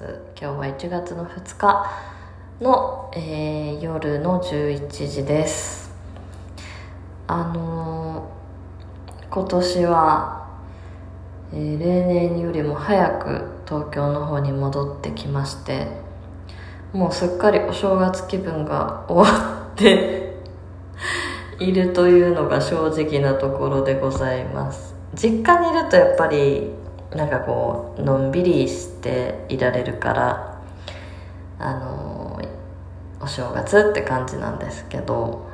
ます。今日は1月の2日の、えー夜の11時です。あのー今年は、えー例年よりも早く東京の方に戻ってきましてもうすっかりお正月気分が終わって いるというのが正直なところでございます。実家にいるとやっぱりなんかこうのんびりしていられるからあのお正月って感じなんですけど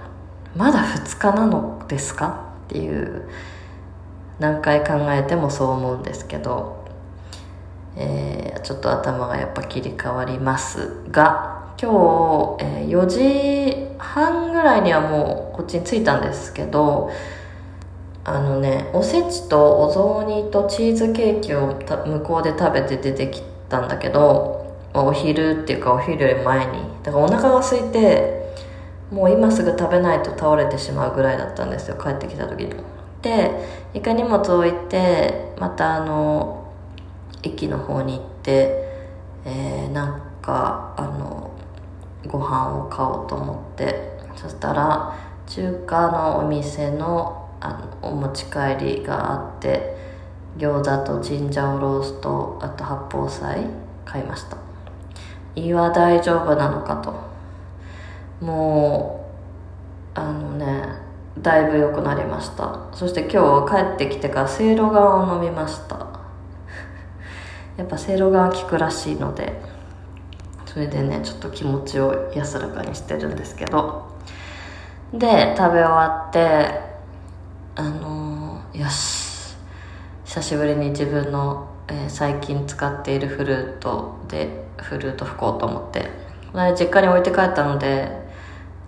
まだ2日なのですか？っていう何回考えてもそう思うんですけど、えーちょっと頭がやっぱ切り替わりますが今日、えー4時半ぐらいにはもうこっちに着いたんですけどあのねおせちとお雑煮とチーズケーキを向こうで食べて出てきたんだけどお昼っていうかお昼より前に。だからお腹が空いてもう今すぐ食べないと倒れてしまうぐらいだったんですよ帰ってきた時に。で一回荷物置いてまたあの駅の方に行って、えーなんかあのご飯を買おうと思って。そしたら中華のお店のあのお持ち帰りがあって餃子とチンジャオロースとあと八宝菜買いました。胃は大丈夫なのかと。もうあのねだいぶ良くなりました。そして今日帰ってきてからせいろがんを飲みました。やっぱせいろがん効くらしいのでそれでねちょっと気持ちを安らかにしてるんですけど。で食べ終わってあのーよし。久しぶりに自分の、えー最近使っているフルートでフルート吹こうと思って。実家に置いて帰ったので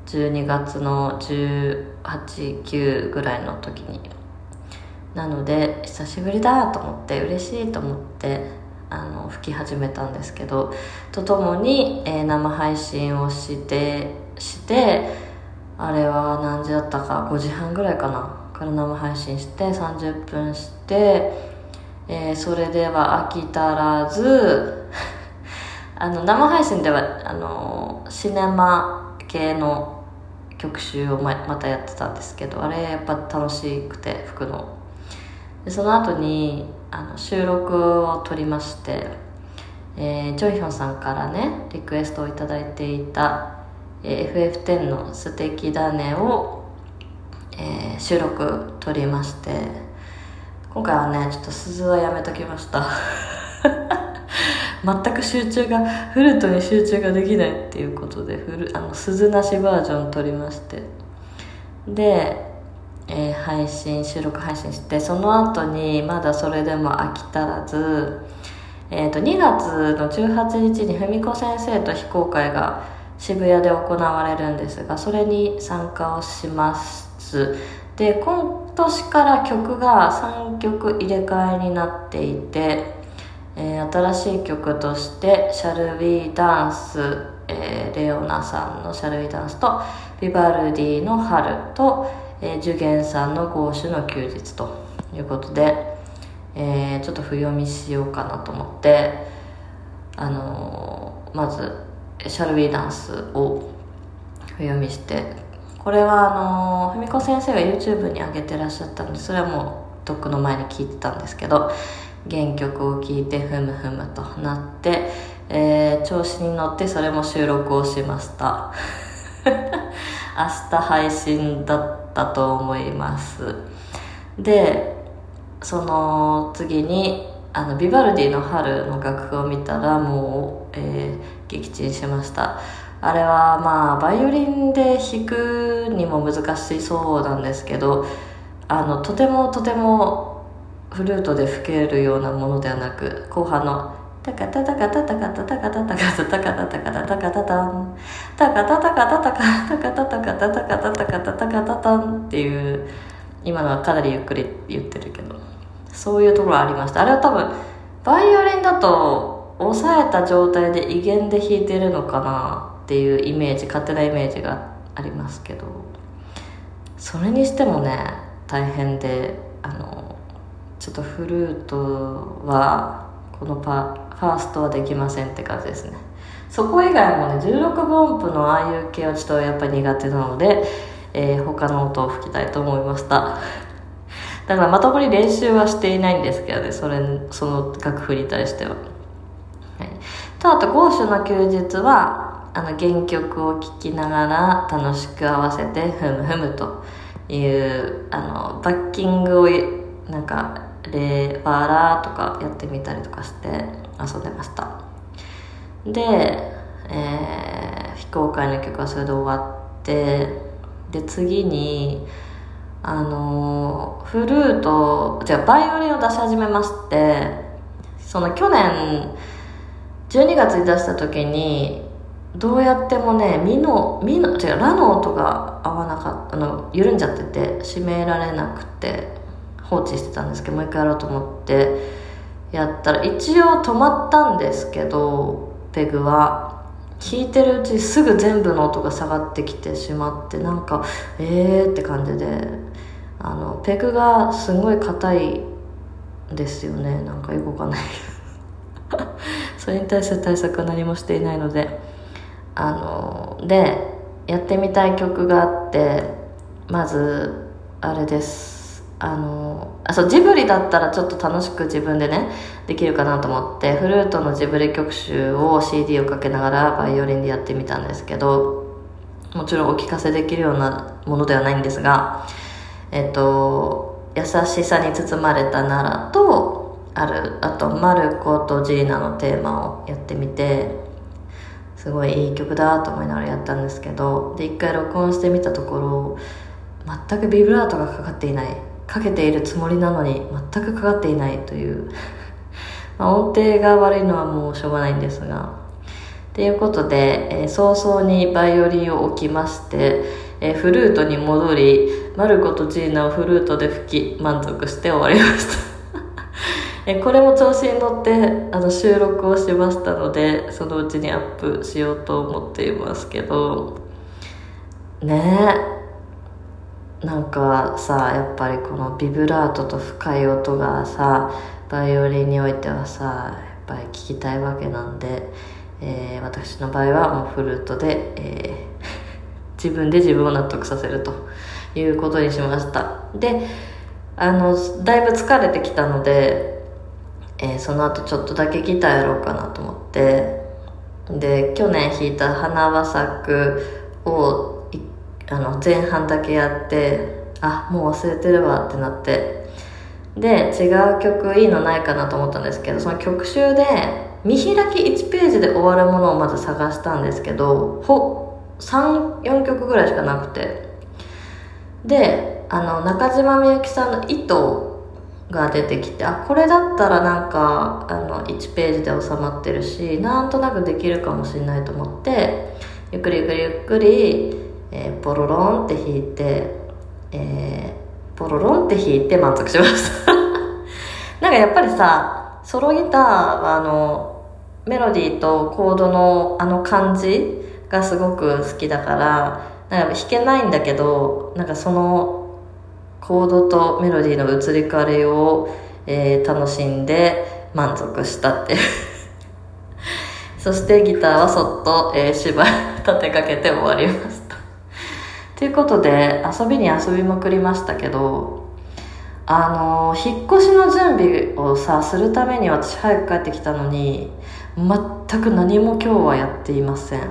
12月の189ぐらいの時に。なので久しぶりだと思って嬉しいと思ってあの吹き始めたんですけどとともに、えー生配信をしてしてあれは何時だったか5時半ぐらいかな。から生配信して30分して、えーそれでは飽き足らず あの生配信ではあのシネマ系の曲集をままたやってたんですけどあれやっぱ楽しくて吹くの。でその後にあの収録を撮りまして、えー、ジョイヒョンさんからねリクエストをいただいていた、えー FF10 の「素敵だねを」えー収録撮りまして今回はねちょっと鈴はやめときました。全く集中がフルートに集中ができないっていうことでフルあの鈴なしバージョン撮りまして。で、えー配信収録配信してその後にまだそれでも飽き足らず、えー、と2月の18日に文子先生と非公開が渋谷で行われるんですがそれに参加をしましで今年から曲が3曲入れ替えになっていてえー新しい曲として「シャルウィーダンス」えーレオナさんの「シャルウィーダンス」とビバルディの「春」と、えージュゲンさんの「ゴーシュの休日」ということで、えーちょっと譜読みしようかなと思ってあのーまず「シャルウィーダンス」を譜読みしてこれはあの文子先生が YouTube に上げてらっしゃったのでそれはもうとっくの前に聞いてたんですけど原曲を聴いてふむふむとなって、えー調子に乗ってそれも収録をしました。明日配信だったと思います。でその次にあのビバルディの春の楽譜を見たらもう、えー撃沈しました。あれはまあバイオリンで弾くにも難しそうなんですけどあのとてもとてもフルートで吹けるようなものではなく後半のタカタタカタタカタタカタタカタタカタタカタタカタタンタカタタカタタカタカタタカタタカタタカタタカタタンっていう今のはかなりゆっくり言ってるけどそういうところありましたあれは多分バイオリンだと押さえた状態で威厳で弾いてるのかなっていうイメージ勝手なイメージがありますけどそれにしてもね大変であのちょっとフルートはこのパファーストはできませんって感じですね。そこ以外もね16分音符のああいう系はちょっとやっぱり苦手なので、えー、他の音を吹きたいと思いました。だからまともに練習はしていないんですけどねそれその楽譜に対しては、はい、とあと「ゴーシュの休日は」あの原曲を聴きながら楽しく合わせてふむふむというあのバッキングをなんかレバーラーとかやってみたりとかして遊んでました。で、えー、非公開の曲はそれで終わってで次にあのフルートじゃバイオリンを出し始めましてその去年12月に出した時にどうやってもねミのミの違うラの音が合わなかったあの緩んじゃってて締められなくて放置してたんですけどもう一回やろうと思ってやったら一応止まったんですけどペグは弾いてるうちすぐ全部の音が下がってきてしまってなんかえーって感じであのペグがすごい硬いですよね。なんかよくわかない それに対する対策は何もしていないので。あのでやってみたい曲があってまずあれです。あのあそうジブリだったらちょっと楽しく自分でねできるかなと思ってフルートのジブリ曲集を CD をかけながらバイオリンでやってみたんですけどもちろんお聴かせできるようなものではないんですがえっと優しさに包まれた奈良とあるあとマルコとジーナのテーマをやってみてすごいいい曲だと思いながらやったんですけどで一回録音してみたところ全くビブラートがかかっていない。かけているつもりなのに全くかかっていないという。まあ、音程が悪いのはもうしょうがないんですが。ということで、えー、早々にバイオリンを置きまして、えー、フルートに戻りマルコとジーナをフルートで吹き満足して終わりました。えこれも調子に乗ってあの収録をしましたのでそのうちにアップしようと思っていますけど。ね。えなんかさやっぱりこのビブラートと深い音がさバイオリンにおいてはさやっぱり聞きたいわけなんで、えー、私の場合はもうフルートで、えー、自分で自分を納得させるということにしました。であのだいぶ疲れてきたので、えー、その後ちょっとだけギターやろうかなと思って。で去年弾いた「花は咲く」をあの前半だけやってあもう忘れてるわってなって。で違う曲いいのないかなと思ったんですけどその曲集で見開き1ページで終わるものをまず探したんですけどほ34曲ぐらいしかなくて。であの中島みゆきさんの「糸」が出てきてあこれだったらなんかあの1ページで収まってるしなんとなくできるかもしれないと思ってゆっくりゆっくりゆっくりえー、ポロロンって弾いて、えー、ポロロンって弾いて満足しました なんかやっぱりさソロギターはあのメロディーとコードのあの感じがすごく好きだからなんか弾けないんだけどなんかそのコードとメロディーの移り変わりを、えー、楽しんで満足したって そしてギターはそっと、えー、芝居立てかけて終わりました。ということで遊びに遊びまくりましたけどあの引っ越しの準備をさするために私早く帰ってきたのに全く何も今日はやっていません。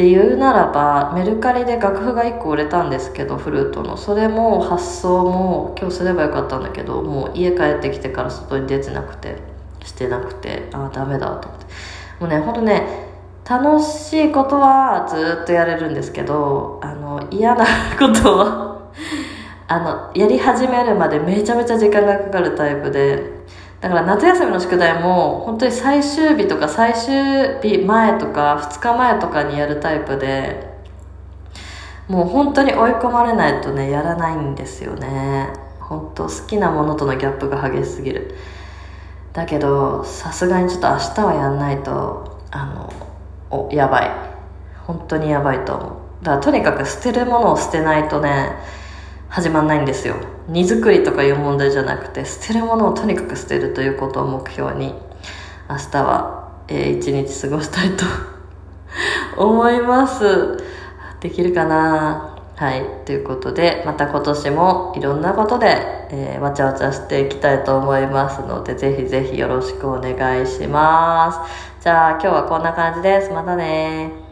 っていうならばメルカリで楽譜が1個売れたんですけどフルートの。それも発送も今日すればよかったんだけどもう家帰ってきてから外に出てなくてしてなくてああダメだと思って。もうねほんとね楽しいことはずっとやれるんですけどあの嫌なことはあのやり始めるまでめちゃめちゃ時間がかかるタイプでだから夏休みの宿題も本当に最終日とか最終日前とか2日前とかにやるタイプでもう本当に追い込まれないとねやらないんですよね。本当好きなものとのギャップが激しすぎる。だけどさすがにちょっと明日はやんないとあのおやばい。本当にやばいと思う。だからとにかく捨てるものを捨てないとね始まんないんですよ荷造りとかいう問題じゃなくて捨てるものをとにかく捨てるということを目標に明日は、えー、一日過ごしたいと 思いますできるかな？はい。ということで、また今年もいろんなことで、えー、わちゃわちゃしていきたいと思いますので、ぜひぜひよろしくお願いします。じゃあ今日はこんな感じです。またね